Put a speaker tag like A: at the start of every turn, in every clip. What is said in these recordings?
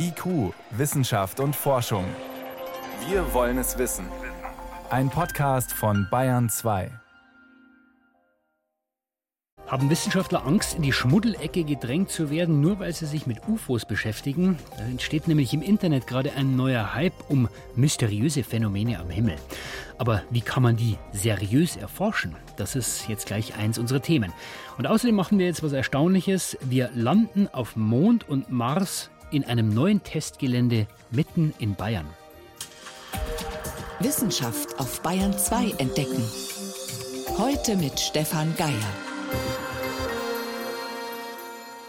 A: IQ, Wissenschaft und Forschung. Wir wollen es wissen. Ein Podcast von Bayern 2.
B: Haben Wissenschaftler Angst, in die Schmuddelecke gedrängt zu werden, nur weil sie sich mit UFOs beschäftigen? Da entsteht nämlich im Internet gerade ein neuer Hype um mysteriöse Phänomene am Himmel. Aber wie kann man die seriös erforschen? Das ist jetzt gleich eins unserer Themen. Und außerdem machen wir jetzt was Erstaunliches. Wir landen auf Mond und Mars in einem neuen Testgelände mitten in Bayern.
C: Wissenschaft auf Bayern 2 entdecken. Heute mit Stefan Geier.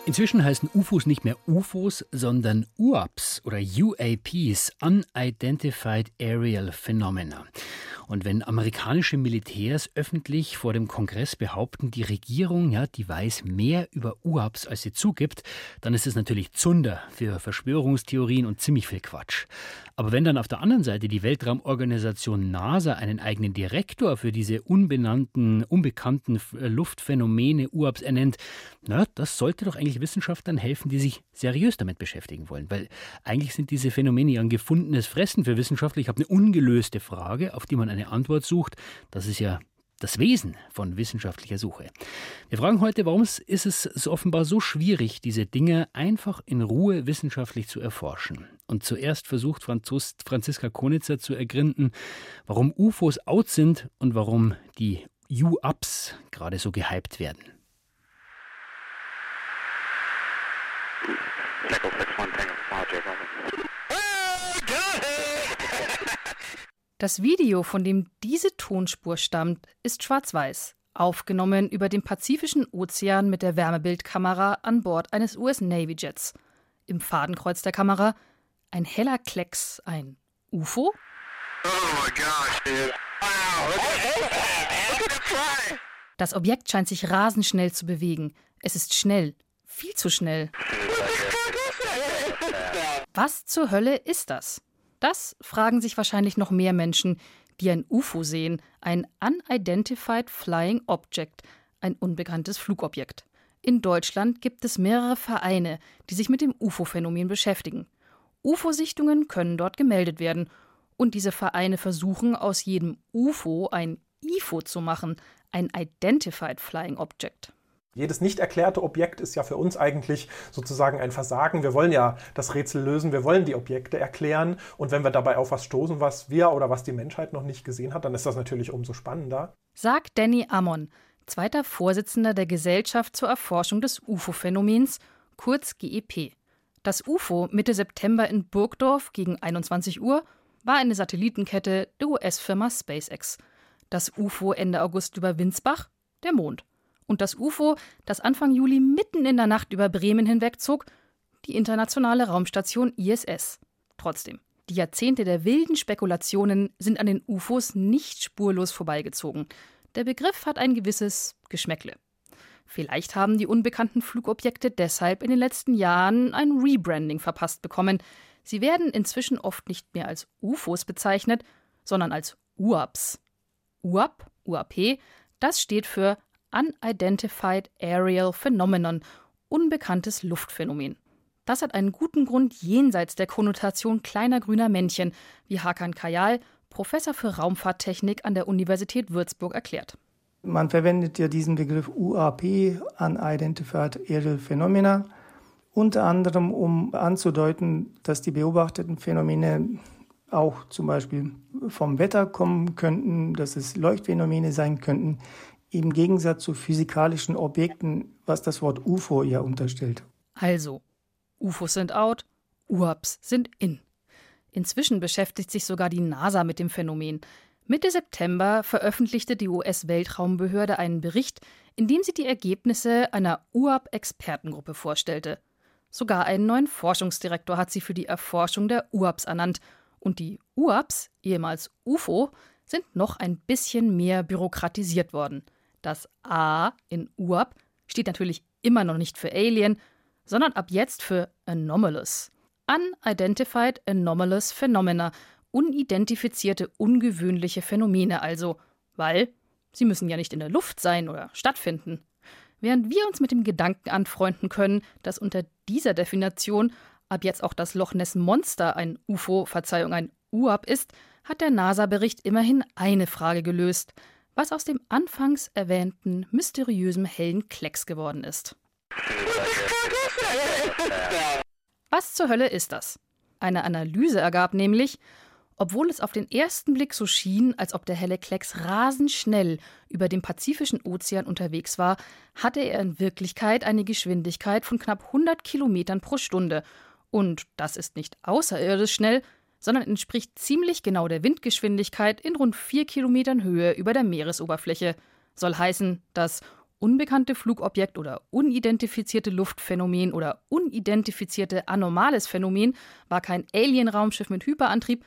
B: Inzwischen heißen UFOs nicht mehr UFOs, sondern UAPs oder UAPs, Unidentified Aerial Phenomena. Und wenn amerikanische Militärs öffentlich vor dem Kongress behaupten, die Regierung, ja, die weiß mehr über UAPs, als sie zugibt, dann ist es natürlich Zunder für Verschwörungstheorien und ziemlich viel Quatsch. Aber wenn dann auf der anderen Seite die Weltraumorganisation NASA einen eigenen Direktor für diese unbenannten, unbekannten Luftphänomene UAPs ernennt, na, das sollte doch eigentlich Wissenschaftlern helfen, die sich seriös damit beschäftigen wollen. Weil eigentlich sind diese Phänomene ja ein gefundenes Fressen für Wissenschaftler. Ich habe eine ungelöste Frage, auf die man eine Antwort sucht. Das ist ja das Wesen von wissenschaftlicher Suche. Wir fragen heute, warum ist es offenbar so schwierig, diese Dinge einfach in Ruhe wissenschaftlich zu erforschen. Und zuerst versucht Franzos, Franziska Konitzer zu ergründen, warum UFOs out sind und warum die U-Ups gerade so gehypt werden.
D: Das Video, von dem diese Tonspur stammt, ist schwarz-weiß, aufgenommen über dem Pazifischen Ozean mit der Wärmebildkamera an Bord eines US Navy Jets. Im Fadenkreuz der Kamera ein heller Klecks, ein UFO? Oh das Objekt scheint sich rasend schnell zu bewegen. Es ist schnell, viel zu schnell. Was zur Hölle ist das? Das fragen sich wahrscheinlich noch mehr Menschen, die ein UFO sehen, ein Unidentified Flying Object, ein unbekanntes Flugobjekt. In Deutschland gibt es mehrere Vereine, die sich mit dem UFO-Phänomen beschäftigen. UFO-Sichtungen können dort gemeldet werden. Und diese Vereine versuchen, aus jedem UFO ein IFO zu machen, ein Identified Flying Object.
E: Jedes nicht erklärte Objekt ist ja für uns eigentlich sozusagen ein Versagen. Wir wollen ja das Rätsel lösen, wir wollen die Objekte erklären. Und wenn wir dabei auf was stoßen, was wir oder was die Menschheit noch nicht gesehen hat, dann ist das natürlich umso spannender.
D: Sagt Danny Ammon, zweiter Vorsitzender der Gesellschaft zur Erforschung des UFO-Phänomens, kurz GEP. Das UFO Mitte September in Burgdorf gegen 21 Uhr war eine Satellitenkette der US-Firma SpaceX. Das UFO Ende August über Winsbach, der Mond und das UFO, das Anfang Juli mitten in der Nacht über Bremen hinwegzog, die internationale Raumstation ISS. Trotzdem, die Jahrzehnte der wilden Spekulationen sind an den UFOs nicht spurlos vorbeigezogen. Der Begriff hat ein gewisses Geschmäckle. Vielleicht haben die unbekannten Flugobjekte deshalb in den letzten Jahren ein Rebranding verpasst bekommen. Sie werden inzwischen oft nicht mehr als UFOs bezeichnet, sondern als UAPs. UAP, UAP, das steht für Unidentified Aerial Phenomenon, unbekanntes Luftphänomen. Das hat einen guten Grund jenseits der Konnotation kleiner grüner Männchen, wie Hakan Kayal, Professor für Raumfahrttechnik an der Universität Würzburg, erklärt.
F: Man verwendet ja diesen Begriff UAP, Unidentified Aerial Phenomena, unter anderem um anzudeuten, dass die beobachteten Phänomene auch zum Beispiel vom Wetter kommen könnten, dass es Leuchtphänomene sein könnten, im Gegensatz zu physikalischen Objekten, was das Wort UFO ja unterstellt.
D: Also, UFOs sind out, UAPs sind in. Inzwischen beschäftigt sich sogar die NASA mit dem Phänomen. Mitte September veröffentlichte die US-Weltraumbehörde einen Bericht, in dem sie die Ergebnisse einer UAP-Expertengruppe vorstellte. Sogar einen neuen Forschungsdirektor hat sie für die Erforschung der UAPs ernannt. Und die UAPs, ehemals UFO, sind noch ein bisschen mehr bürokratisiert worden. Das A in UAP steht natürlich immer noch nicht für Alien, sondern ab jetzt für Anomalous. Unidentified Anomalous Phenomena, unidentifizierte ungewöhnliche Phänomene also, weil sie müssen ja nicht in der Luft sein oder stattfinden. Während wir uns mit dem Gedanken anfreunden können, dass unter dieser Definition Ab jetzt auch das Loch Ness Monster ein UFO, Verzeihung, ein UAP ist, hat der NASA-Bericht immerhin eine Frage gelöst, was aus dem anfangs erwähnten mysteriösen hellen Klecks geworden ist. Was zur Hölle ist das? Eine Analyse ergab nämlich, obwohl es auf den ersten Blick so schien, als ob der helle Klecks rasend schnell über dem Pazifischen Ozean unterwegs war, hatte er in Wirklichkeit eine Geschwindigkeit von knapp 100 Kilometern pro Stunde. Und das ist nicht außerirdisch schnell, sondern entspricht ziemlich genau der Windgeschwindigkeit in rund vier Kilometern Höhe über der Meeresoberfläche. Soll heißen, das unbekannte Flugobjekt oder unidentifizierte Luftphänomen oder unidentifizierte anormales Phänomen war kein Alien-Raumschiff mit Hyperantrieb,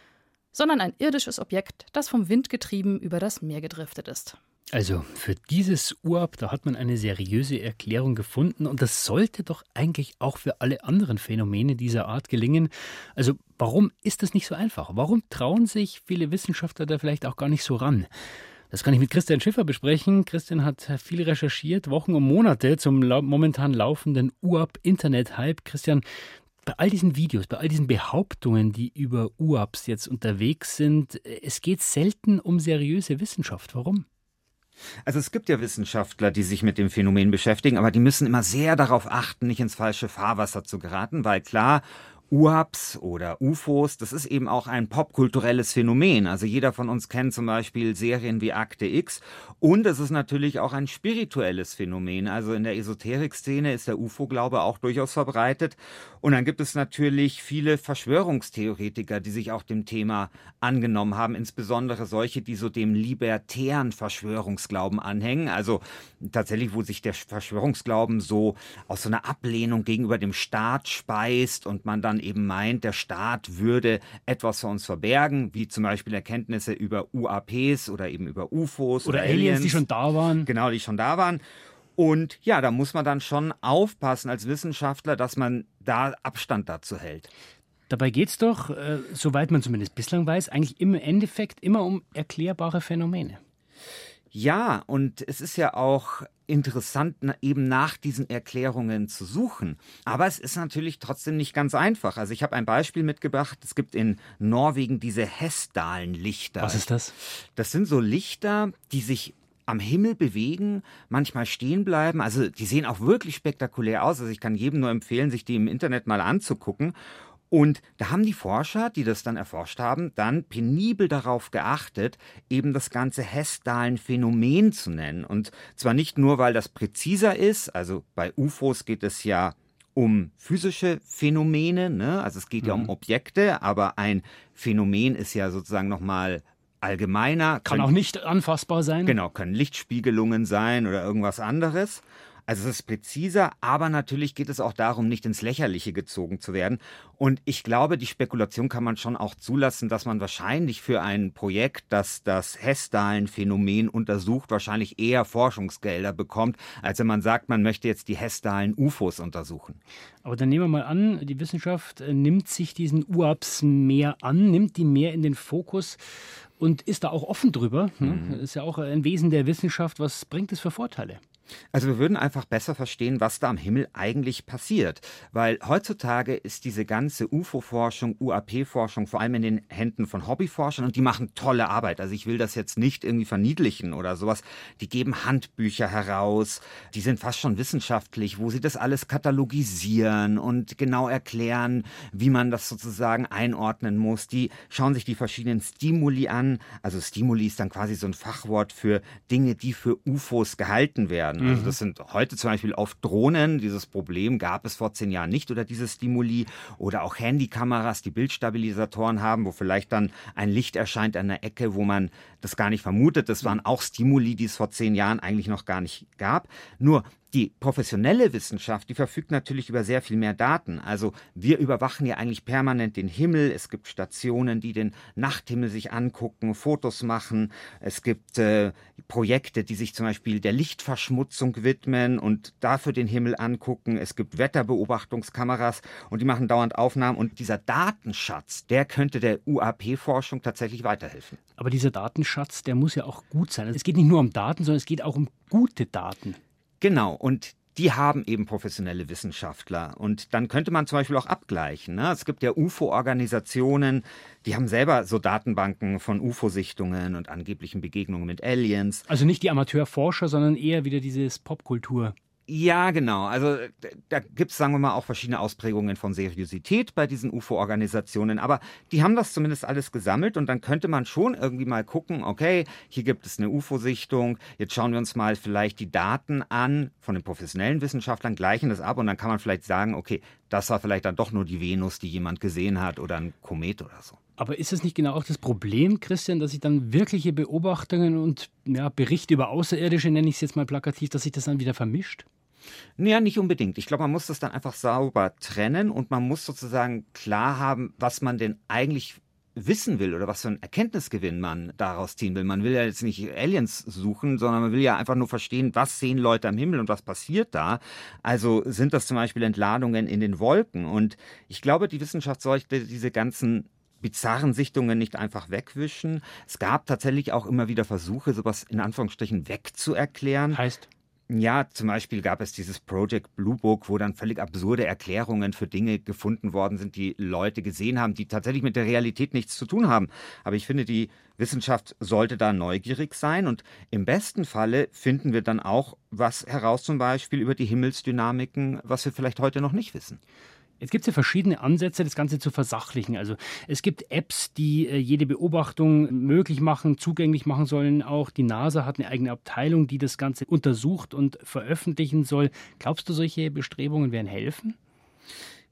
D: sondern ein irdisches Objekt, das vom Wind getrieben über das Meer gedriftet ist.
B: Also für dieses Urab, da hat man eine seriöse Erklärung gefunden und das sollte doch eigentlich auch für alle anderen Phänomene dieser Art gelingen. Also warum ist das nicht so einfach? Warum trauen sich viele Wissenschaftler da vielleicht auch gar nicht so ran? Das kann ich mit Christian Schiffer besprechen. Christian hat viel recherchiert, Wochen und Monate zum momentan laufenden UAP-Internet-Hype. Christian, bei all diesen Videos, bei all diesen Behauptungen, die über UAPs jetzt unterwegs sind, es geht selten um seriöse Wissenschaft. Warum?
G: Also es gibt ja Wissenschaftler, die sich mit dem Phänomen beschäftigen, aber die müssen immer sehr darauf achten, nicht ins falsche Fahrwasser zu geraten, weil klar, UAPs oder UFOs, das ist eben auch ein popkulturelles Phänomen. Also jeder von uns kennt zum Beispiel Serien wie Akte X und es ist natürlich auch ein spirituelles Phänomen. Also in der Esoterik-Szene ist der UFO-Glaube auch durchaus verbreitet. Und dann gibt es natürlich viele Verschwörungstheoretiker, die sich auch dem Thema angenommen haben, insbesondere solche, die so dem libertären Verschwörungsglauben anhängen. Also tatsächlich, wo sich der Verschwörungsglauben so aus so einer Ablehnung gegenüber dem Staat speist und man dann eben meint, der Staat würde etwas vor uns verbergen, wie zum Beispiel Erkenntnisse über UAPs oder eben über UFOs
B: oder, oder Aliens, Aliens, die schon da waren.
G: Genau, die schon da waren. Und ja, da muss man dann schon aufpassen als Wissenschaftler, dass man da Abstand dazu hält.
B: Dabei geht es doch, äh, soweit man zumindest bislang weiß, eigentlich im Endeffekt immer um erklärbare Phänomene.
G: Ja, und es ist ja auch interessant, eben nach diesen Erklärungen zu suchen. Aber es ist natürlich trotzdem nicht ganz einfach. Also ich habe ein Beispiel mitgebracht. Es gibt in Norwegen diese Hessdalen-Lichter.
B: Was ist das?
G: Das sind so Lichter, die sich am Himmel bewegen, manchmal stehen bleiben. Also die sehen auch wirklich spektakulär aus. Also ich kann jedem nur empfehlen, sich die im Internet mal anzugucken. Und da haben die Forscher, die das dann erforscht haben, dann penibel darauf geachtet, eben das ganze Hessdalen-Phänomen zu nennen. Und zwar nicht nur, weil das präziser ist, also bei UFOs geht es ja um physische Phänomene, ne? also es geht mhm. ja um mhm. Objekte, aber ein Phänomen ist ja sozusagen nochmal allgemeiner.
B: Kann können, auch nicht anfassbar sein.
G: Genau, können Lichtspiegelungen sein oder irgendwas anderes. Also es ist präziser, aber natürlich geht es auch darum, nicht ins Lächerliche gezogen zu werden. Und ich glaube, die Spekulation kann man schon auch zulassen, dass man wahrscheinlich für ein Projekt, das das Hessdalen-Phänomen untersucht, wahrscheinlich eher Forschungsgelder bekommt, als wenn man sagt, man möchte jetzt die Hessdalen-UFOs untersuchen.
B: Aber dann nehmen wir mal an, die Wissenschaft äh, nimmt sich diesen UAPs mehr an, nimmt die mehr in den Fokus und ist da auch offen drüber. Ne? Mhm. Das ist ja auch ein Wesen der Wissenschaft. Was bringt es für Vorteile?
G: Also wir würden einfach besser verstehen, was da am Himmel eigentlich passiert. Weil heutzutage ist diese ganze UFO-Forschung, UAP-Forschung vor allem in den Händen von Hobbyforschern und die machen tolle Arbeit. Also ich will das jetzt nicht irgendwie verniedlichen oder sowas. Die geben Handbücher heraus, die sind fast schon wissenschaftlich, wo sie das alles katalogisieren und genau erklären, wie man das sozusagen einordnen muss. Die schauen sich die verschiedenen Stimuli an. Also Stimuli ist dann quasi so ein Fachwort für Dinge, die für UFOs gehalten werden. Also mhm. das sind heute zum Beispiel oft Drohnen. Dieses Problem gab es vor zehn Jahren nicht oder diese Stimuli oder auch Handykameras, die Bildstabilisatoren haben, wo vielleicht dann ein Licht erscheint an der Ecke, wo man das gar nicht vermutet. Das waren auch Stimuli, die es vor zehn Jahren eigentlich noch gar nicht gab. Nur die professionelle Wissenschaft, die verfügt natürlich über sehr viel mehr Daten. Also wir überwachen ja eigentlich permanent den Himmel. Es gibt Stationen, die den Nachthimmel sich angucken, Fotos machen. Es gibt äh, Projekte, die sich zum Beispiel der Lichtverschmutzung widmen und dafür den Himmel angucken. Es gibt Wetterbeobachtungskameras und die machen dauernd Aufnahmen. Und dieser Datenschatz, der könnte der UAP-Forschung tatsächlich weiterhelfen.
B: Aber dieser Datenschatz, der muss ja auch gut sein. Es geht nicht nur um Daten, sondern es geht auch um gute Daten.
G: Genau, und die haben eben professionelle Wissenschaftler. Und dann könnte man zum Beispiel auch abgleichen. Ne? Es gibt ja UFO-Organisationen, die haben selber so Datenbanken von UFO-Sichtungen und angeblichen Begegnungen mit Aliens.
H: Also nicht die Amateurforscher, sondern eher wieder dieses Popkultur.
G: Ja, genau. Also da gibt es, sagen wir mal, auch verschiedene Ausprägungen von Seriosität bei diesen UFO-Organisationen. Aber die haben das zumindest alles gesammelt und dann könnte man schon irgendwie mal gucken, okay, hier gibt es eine UFO-Sichtung, jetzt schauen wir uns mal vielleicht die Daten an von den professionellen Wissenschaftlern, gleichen das ab und dann kann man vielleicht sagen, okay, das war vielleicht dann doch nur die Venus, die jemand gesehen hat oder ein Komet oder so.
H: Aber ist es nicht genau auch das Problem, Christian, dass sich dann wirkliche Beobachtungen und ja, Berichte über Außerirdische, nenne ich es jetzt mal plakativ, dass sich das dann wieder vermischt?
G: Ja, nicht unbedingt. Ich glaube, man muss das dann einfach sauber trennen und man muss sozusagen klar haben, was man denn eigentlich wissen will oder was für einen Erkenntnisgewinn man daraus ziehen will. Man will ja jetzt nicht Aliens suchen, sondern man will ja einfach nur verstehen, was sehen Leute am Himmel und was passiert da. Also sind das zum Beispiel Entladungen in den Wolken. Und ich glaube, die Wissenschaft sollte diese ganzen bizarren Sichtungen nicht einfach wegwischen. Es gab tatsächlich auch immer wieder Versuche, sowas in Anführungsstrichen wegzuerklären.
H: Heißt?
G: Ja, zum Beispiel gab es dieses Project Blue Book, wo dann völlig absurde Erklärungen für Dinge gefunden worden sind, die Leute gesehen haben, die tatsächlich mit der Realität nichts zu tun haben. Aber ich finde, die Wissenschaft sollte da neugierig sein und im besten Falle finden wir dann auch was heraus, zum Beispiel über die Himmelsdynamiken, was wir vielleicht heute noch nicht wissen.
H: Jetzt gibt es ja verschiedene Ansätze, das Ganze zu versachlichen. Also es gibt Apps, die äh, jede Beobachtung möglich machen, zugänglich machen sollen. Auch die NASA hat eine eigene Abteilung, die das Ganze untersucht und veröffentlichen soll. Glaubst du, solche Bestrebungen werden helfen?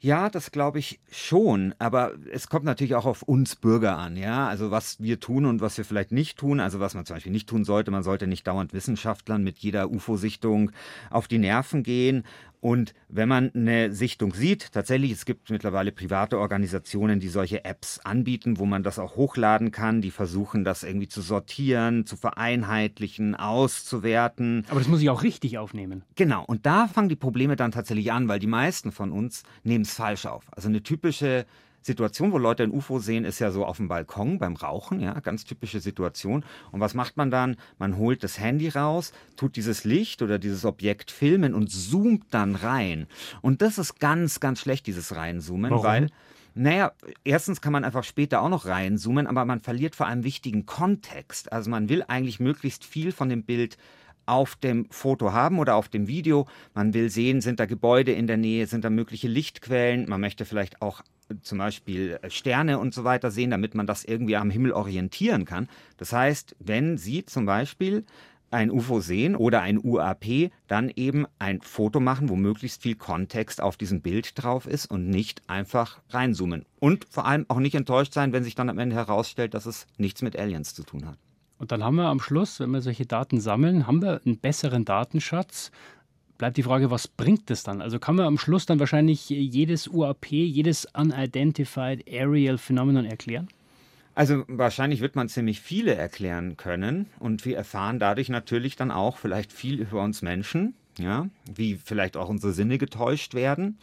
G: Ja, das glaube ich schon, aber es kommt natürlich auch auf uns Bürger an, ja. Also was wir tun und was wir vielleicht nicht tun. Also was man zum Beispiel nicht tun sollte, man sollte nicht dauernd Wissenschaftlern mit jeder UFO-Sichtung auf die Nerven gehen und wenn man eine Sichtung sieht, tatsächlich, es gibt mittlerweile private Organisationen, die solche Apps anbieten, wo man das auch hochladen kann, die versuchen, das irgendwie zu sortieren, zu vereinheitlichen, auszuwerten.
H: Aber das muss ich auch richtig aufnehmen.
G: Genau, und da fangen die Probleme dann tatsächlich an, weil die meisten von uns nehmen es falsch auf. Also eine typische Situation, wo Leute ein UFO sehen, ist ja so auf dem Balkon beim Rauchen, ja, ganz typische Situation. Und was macht man dann? Man holt das Handy raus, tut dieses Licht oder dieses Objekt filmen und zoomt dann rein. Und das ist ganz, ganz schlecht, dieses Reinzoomen,
H: Warum?
G: weil naja, erstens kann man einfach später auch noch reinzoomen, aber man verliert vor allem wichtigen Kontext. Also man will eigentlich möglichst viel von dem Bild auf dem Foto haben oder auf dem Video. Man will sehen, sind da Gebäude in der Nähe, sind da mögliche Lichtquellen. Man möchte vielleicht auch zum Beispiel Sterne und so weiter sehen, damit man das irgendwie am Himmel orientieren kann. Das heißt, wenn Sie zum Beispiel ein UFO sehen oder ein UAP, dann eben ein Foto machen, wo möglichst viel Kontext auf diesem Bild drauf ist und nicht einfach reinzoomen. Und vor allem auch nicht enttäuscht sein, wenn sich dann am Ende herausstellt, dass es nichts mit Aliens zu tun hat.
H: Und dann haben wir am Schluss, wenn wir solche Daten sammeln, haben wir einen besseren Datenschatz. Bleibt die Frage, was bringt das dann? Also kann man am Schluss dann wahrscheinlich jedes UAP, jedes Unidentified Aerial Phenomenon erklären?
G: Also wahrscheinlich wird man ziemlich viele erklären können und wir erfahren dadurch natürlich dann auch vielleicht viel über uns Menschen, ja, wie vielleicht auch unsere Sinne getäuscht werden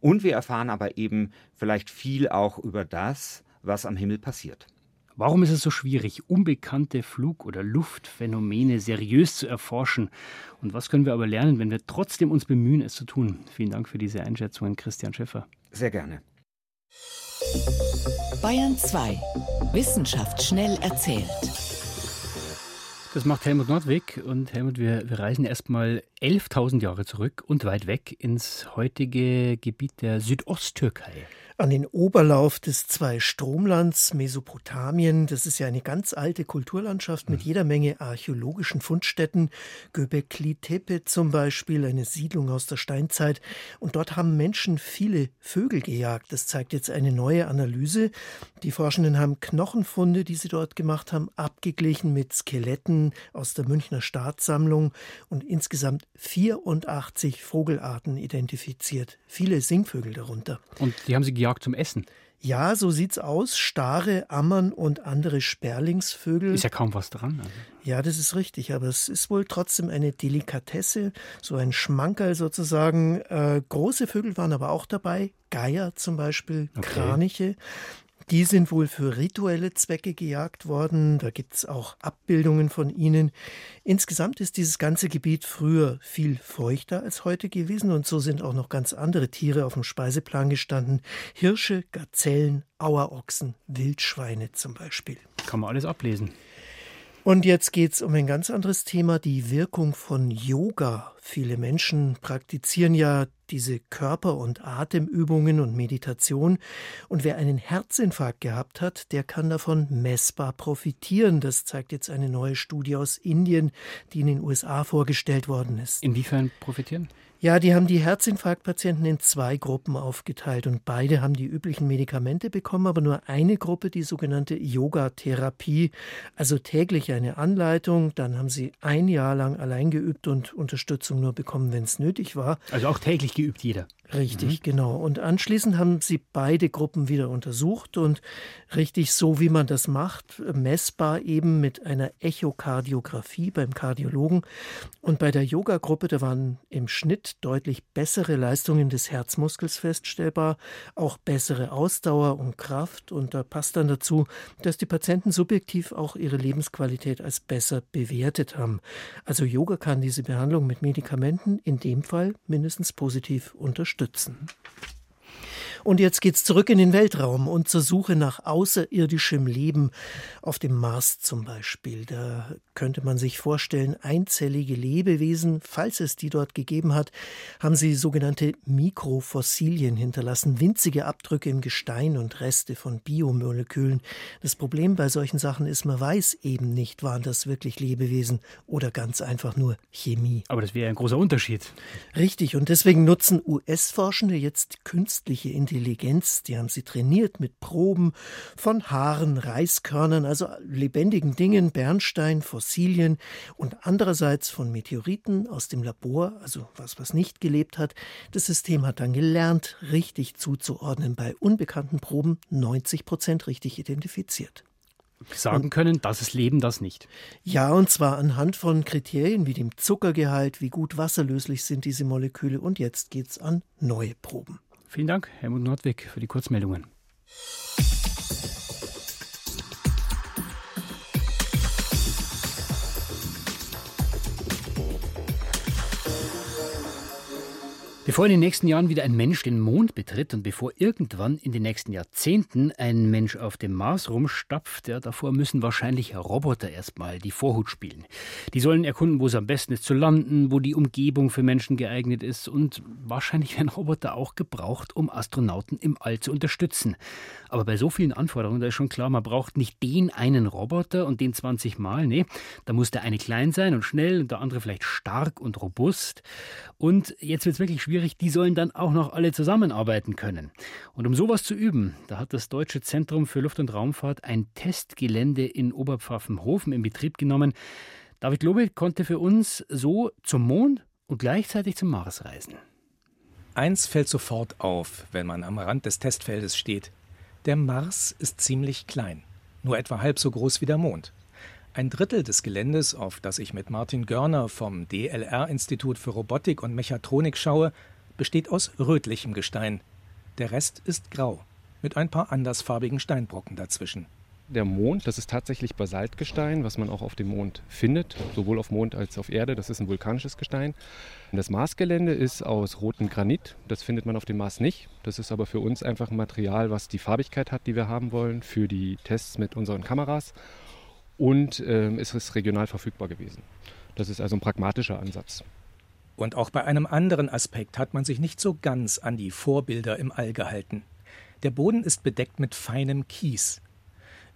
G: und wir erfahren aber eben vielleicht viel auch über das, was am Himmel passiert.
H: Warum ist es so schwierig, unbekannte Flug- oder Luftphänomene seriös zu erforschen? Und was können wir aber lernen, wenn wir trotzdem uns bemühen, es zu tun? Vielen Dank für diese Einschätzungen, Christian Schäffer.
G: Sehr gerne.
C: Bayern 2. Wissenschaft schnell erzählt.
H: Das macht Helmut Nordwig. Und Helmut, wir, wir reisen erstmal 11.000 Jahre zurück und weit weg ins heutige Gebiet der Südosttürkei
I: an den Oberlauf des Zwei-Stromlands Mesopotamien. Das ist ja eine ganz alte Kulturlandschaft mit mhm. jeder Menge archäologischen Fundstätten. Göbekli Tepe zum Beispiel, eine Siedlung aus der Steinzeit. Und dort haben Menschen viele Vögel gejagt. Das zeigt jetzt eine neue Analyse. Die Forschenden haben Knochenfunde, die sie dort gemacht haben, abgeglichen mit Skeletten aus der Münchner Staatssammlung und insgesamt 84 Vogelarten identifiziert. Viele Singvögel darunter.
H: Und die haben sie Jagd zum Essen.
I: Ja, so sieht's aus. Stare, Ammern und andere Sperlingsvögel.
H: Ist ja kaum was dran. Also.
I: Ja, das ist richtig, aber es ist wohl trotzdem eine Delikatesse, so ein Schmankerl sozusagen. Äh, große Vögel waren aber auch dabei, Geier zum Beispiel, okay. Kraniche. Die sind wohl für rituelle Zwecke gejagt worden. Da gibt es auch Abbildungen von ihnen. Insgesamt ist dieses ganze Gebiet früher viel feuchter als heute gewesen und so sind auch noch ganz andere Tiere auf dem Speiseplan gestanden. Hirsche, Gazellen, Auerochsen, Wildschweine zum Beispiel.
B: Kann man alles ablesen.
I: Und jetzt geht es um ein ganz anderes Thema, die Wirkung von Yoga. Viele Menschen praktizieren ja diese Körper- und Atemübungen und Meditation. Und wer einen Herzinfarkt gehabt hat, der kann davon messbar profitieren. Das zeigt jetzt eine neue Studie aus Indien, die in den USA vorgestellt worden ist.
B: Inwiefern profitieren?
I: Ja, die haben die Herzinfarktpatienten in zwei Gruppen aufgeteilt und beide haben die üblichen Medikamente bekommen, aber nur eine Gruppe die sogenannte Yoga-Therapie, also täglich eine Anleitung. Dann haben sie ein Jahr lang allein geübt und Unterstützung nur bekommen, wenn es nötig war.
B: Also auch täglich geübt jeder.
I: Richtig, mhm. genau. Und anschließend haben sie beide Gruppen wieder untersucht und richtig so, wie man das macht, messbar eben mit einer Echokardiographie beim Kardiologen. Und bei der Yoga-Gruppe, da waren im Schnitt deutlich bessere Leistungen des Herzmuskels feststellbar, auch bessere Ausdauer und Kraft. Und da passt dann dazu, dass die Patienten subjektiv auch ihre Lebensqualität als besser bewertet haben. Also Yoga kann diese Behandlung mit Medikamenten in dem Fall mindestens positiv unterstützen unterstützen. Und jetzt geht's zurück in den Weltraum und zur Suche nach außerirdischem Leben auf dem Mars zum Beispiel. Da könnte man sich vorstellen, einzellige Lebewesen, falls es die dort gegeben hat, haben sie sogenannte Mikrofossilien hinterlassen, winzige Abdrücke im Gestein und Reste von Biomolekülen. Das Problem bei solchen Sachen ist, man weiß eben nicht, waren das wirklich Lebewesen oder ganz einfach nur Chemie.
B: Aber das wäre ein großer Unterschied.
I: Richtig, und deswegen nutzen US-Forschende jetzt künstliche Intelligenz die haben sie trainiert mit Proben von Haaren, Reiskörnern, also lebendigen Dingen, Bernstein, Fossilien und andererseits von Meteoriten aus dem Labor, also was, was nicht gelebt hat. Das System hat dann gelernt, richtig zuzuordnen, bei unbekannten Proben 90 Prozent richtig identifiziert
B: sagen können, das ist Leben, das nicht.
I: Ja, und zwar anhand von Kriterien wie dem Zuckergehalt, wie gut wasserlöslich sind diese Moleküle und jetzt geht es an neue Proben.
B: Vielen Dank, Helmut Nordwig, für die Kurzmeldungen. Bevor in den nächsten Jahren wieder ein Mensch den Mond betritt und bevor irgendwann in den nächsten Jahrzehnten ein Mensch auf dem Mars rumstapft, ja, davor müssen wahrscheinlich Roboter erstmal die Vorhut spielen. Die sollen erkunden, wo es am besten ist zu landen, wo die Umgebung für Menschen geeignet ist und wahrscheinlich werden Roboter auch gebraucht, um Astronauten im All zu unterstützen. Aber bei so vielen Anforderungen, da ist schon klar, man braucht nicht den einen Roboter und den 20 Mal. Nee, da muss der eine klein sein und schnell und der andere vielleicht stark und robust. Und jetzt wird es wirklich schwierig, die sollen dann auch noch alle zusammenarbeiten können. Und um sowas zu üben, da hat das Deutsche Zentrum für Luft- und Raumfahrt ein Testgelände in Oberpfaffenhofen in Betrieb genommen. David Lobe konnte für uns so zum Mond und gleichzeitig zum Mars reisen.
J: Eins fällt sofort auf, wenn man am Rand des Testfeldes steht. Der Mars ist ziemlich klein, nur etwa halb so groß wie der Mond. Ein Drittel des Geländes, auf das ich mit Martin Görner vom DLR-Institut für Robotik und Mechatronik schaue, besteht aus rötlichem Gestein. Der Rest ist grau, mit ein paar andersfarbigen Steinbrocken dazwischen.
K: Der Mond, das ist tatsächlich Basaltgestein, was man auch auf dem Mond findet, sowohl auf Mond als auch auf Erde. Das ist ein vulkanisches Gestein. Das Marsgelände ist aus rotem Granit. Das findet man auf dem Mars nicht. Das ist aber für uns einfach ein Material, was die Farbigkeit hat, die wir haben wollen für die Tests mit unseren Kameras und äh, es ist regional verfügbar gewesen. Das ist also ein pragmatischer Ansatz.
J: Und auch bei einem anderen Aspekt hat man sich nicht so ganz an die Vorbilder im All gehalten. Der Boden ist bedeckt mit feinem Kies.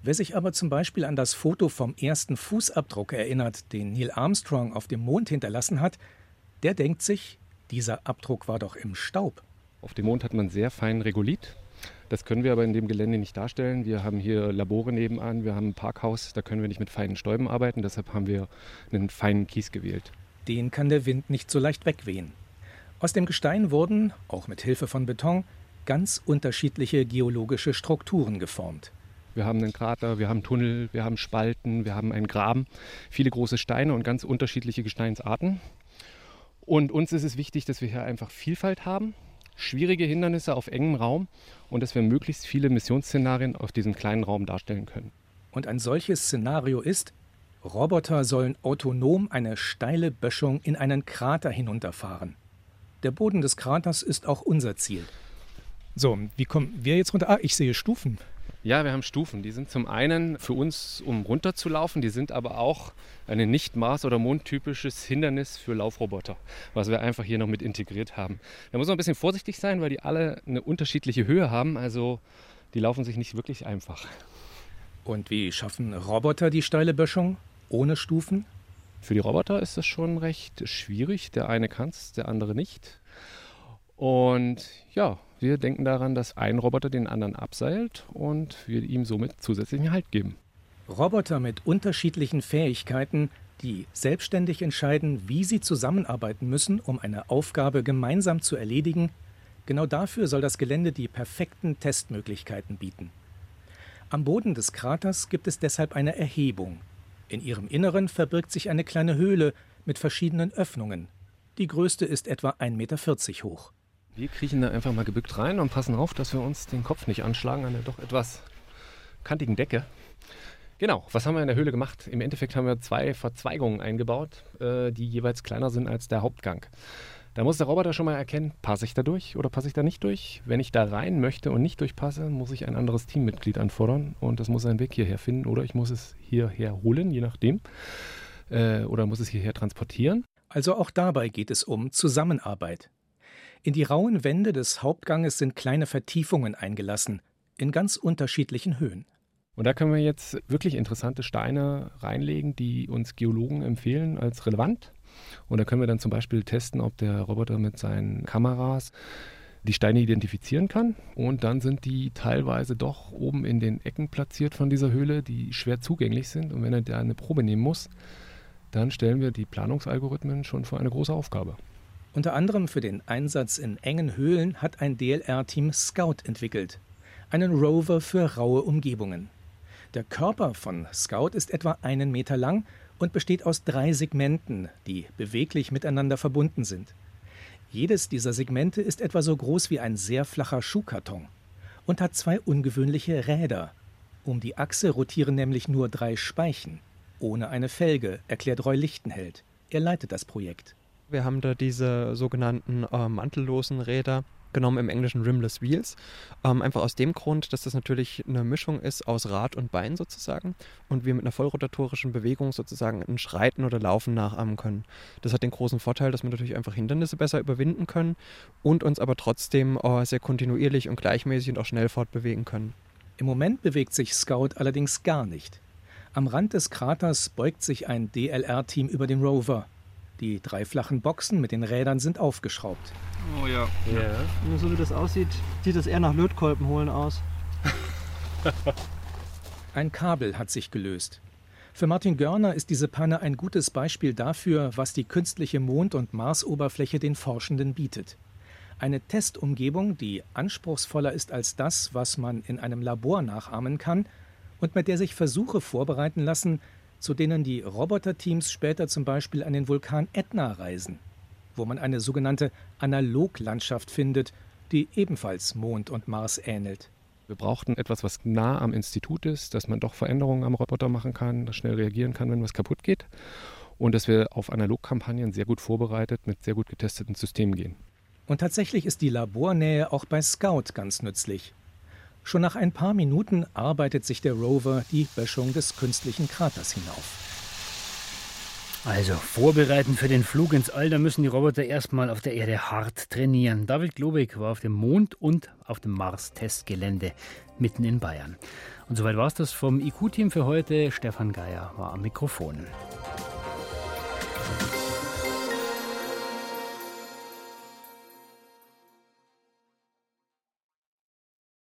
J: Wer sich aber zum Beispiel an das Foto vom ersten Fußabdruck erinnert, den Neil Armstrong auf dem Mond hinterlassen hat, der denkt sich, dieser Abdruck war doch im Staub.
K: Auf dem Mond hat man sehr feinen Regolith. Das können wir aber in dem Gelände nicht darstellen. Wir haben hier Labore nebenan, wir haben ein Parkhaus, da können wir nicht mit feinen Stäuben arbeiten, deshalb haben wir einen feinen Kies gewählt.
J: Den kann der Wind nicht so leicht wegwehen. Aus dem Gestein wurden, auch mit Hilfe von Beton, ganz unterschiedliche geologische Strukturen geformt.
K: Wir haben einen Krater, wir haben Tunnel, wir haben Spalten, wir haben einen Graben, viele große Steine und ganz unterschiedliche Gesteinsarten. Und uns ist es wichtig, dass wir hier einfach Vielfalt haben schwierige Hindernisse auf engem Raum und dass wir möglichst viele Missionsszenarien auf diesem kleinen Raum darstellen können.
J: Und ein solches Szenario ist, Roboter sollen autonom eine steile Böschung in einen Krater hinunterfahren. Der Boden des Kraters ist auch unser Ziel. So, wie kommen wir jetzt runter? Ah, ich sehe Stufen.
K: Ja, wir haben Stufen. Die sind zum einen für uns, um runterzulaufen, die sind aber auch ein nicht Mars- oder Mondtypisches Hindernis für Laufroboter, was wir einfach hier noch mit integriert haben. Da muss man ein bisschen vorsichtig sein, weil die alle eine unterschiedliche Höhe haben. Also die laufen sich nicht wirklich einfach.
J: Und wie schaffen Roboter die steile Böschung ohne Stufen?
K: Für die Roboter ist das schon recht schwierig. Der eine kann es, der andere nicht. Und ja, wir denken daran, dass ein Roboter den anderen abseilt und wir ihm somit zusätzlichen Halt geben.
J: Roboter mit unterschiedlichen Fähigkeiten, die selbstständig entscheiden, wie sie zusammenarbeiten müssen, um eine Aufgabe gemeinsam zu erledigen, genau dafür soll das Gelände die perfekten Testmöglichkeiten bieten. Am Boden des Kraters gibt es deshalb eine Erhebung. In ihrem Inneren verbirgt sich eine kleine Höhle mit verschiedenen Öffnungen. Die größte ist etwa 1,40 Meter hoch.
K: Wir kriechen da einfach mal gebückt rein und passen auf, dass wir uns den Kopf nicht anschlagen an der doch etwas kantigen Decke. Genau, was haben wir in der Höhle gemacht? Im Endeffekt haben wir zwei Verzweigungen eingebaut, äh, die jeweils kleiner sind als der Hauptgang. Da muss der Roboter schon mal erkennen, passe ich da durch oder passe ich da nicht durch. Wenn ich da rein möchte und nicht durchpasse, muss ich ein anderes Teammitglied anfordern und das muss seinen Weg hierher finden oder ich muss es hierher holen, je nachdem. Äh, oder muss es hierher transportieren.
J: Also auch dabei geht es um Zusammenarbeit. In die rauen Wände des Hauptganges sind kleine Vertiefungen eingelassen, in ganz unterschiedlichen Höhen.
K: Und da können wir jetzt wirklich interessante Steine reinlegen, die uns Geologen empfehlen als relevant. Und da können wir dann zum Beispiel testen, ob der Roboter mit seinen Kameras die Steine identifizieren kann. Und dann sind die teilweise doch oben in den Ecken platziert von dieser Höhle, die schwer zugänglich sind. Und wenn er da eine Probe nehmen muss, dann stellen wir die Planungsalgorithmen schon vor eine große Aufgabe.
J: Unter anderem für den Einsatz in engen Höhlen hat ein DLR-Team Scout entwickelt, einen Rover für raue Umgebungen. Der Körper von Scout ist etwa einen Meter lang und besteht aus drei Segmenten, die beweglich miteinander verbunden sind. Jedes dieser Segmente ist etwa so groß wie ein sehr flacher Schuhkarton und hat zwei ungewöhnliche Räder. Um die Achse rotieren nämlich nur drei Speichen, ohne eine Felge, erklärt Roy Lichtenheld. Er leitet das Projekt.
L: Wir haben da diese sogenannten äh, mantellosen Räder genommen im Englischen Rimless Wheels. Ähm, einfach aus dem Grund, dass das natürlich eine Mischung ist aus Rad und Bein sozusagen und wir mit einer vollrotatorischen Bewegung sozusagen ein Schreiten oder Laufen nachahmen können. Das hat den großen Vorteil, dass wir natürlich einfach Hindernisse besser überwinden können und uns aber trotzdem äh, sehr kontinuierlich und gleichmäßig und auch schnell fortbewegen können.
J: Im Moment bewegt sich Scout allerdings gar nicht. Am Rand des Kraters beugt sich ein DLR-Team über den Rover. Die drei flachen Boxen mit den Rädern sind aufgeschraubt.
M: Oh ja. ja. Nur so wie das aussieht, sieht das eher nach Lötkolben holen aus.
J: Ein Kabel hat sich gelöst. Für Martin Görner ist diese Panne ein gutes Beispiel dafür, was die künstliche Mond- und Marsoberfläche den Forschenden bietet. Eine Testumgebung, die anspruchsvoller ist als das, was man in einem Labor nachahmen kann und mit der sich Versuche vorbereiten lassen, zu denen die Roboterteams später zum Beispiel an den Vulkan Etna reisen, wo man eine sogenannte Analoglandschaft findet, die ebenfalls Mond und Mars ähnelt.
K: Wir brauchten etwas, was nah am Institut ist, dass man doch Veränderungen am Roboter machen kann, schnell reagieren kann, wenn was kaputt geht. Und dass wir auf Analogkampagnen sehr gut vorbereitet mit sehr gut getesteten Systemen gehen.
J: Und tatsächlich ist die Labornähe auch bei Scout ganz nützlich. Schon nach ein paar Minuten arbeitet sich der Rover die Böschung des künstlichen Kraters hinauf.
B: Also vorbereiten für den Flug ins All, da müssen die Roboter erstmal auf der Erde hart trainieren. David Globig war auf dem Mond und auf dem Mars-Testgelände mitten in Bayern. Und soweit war es das vom IQ-Team für heute. Stefan Geier war am Mikrofon.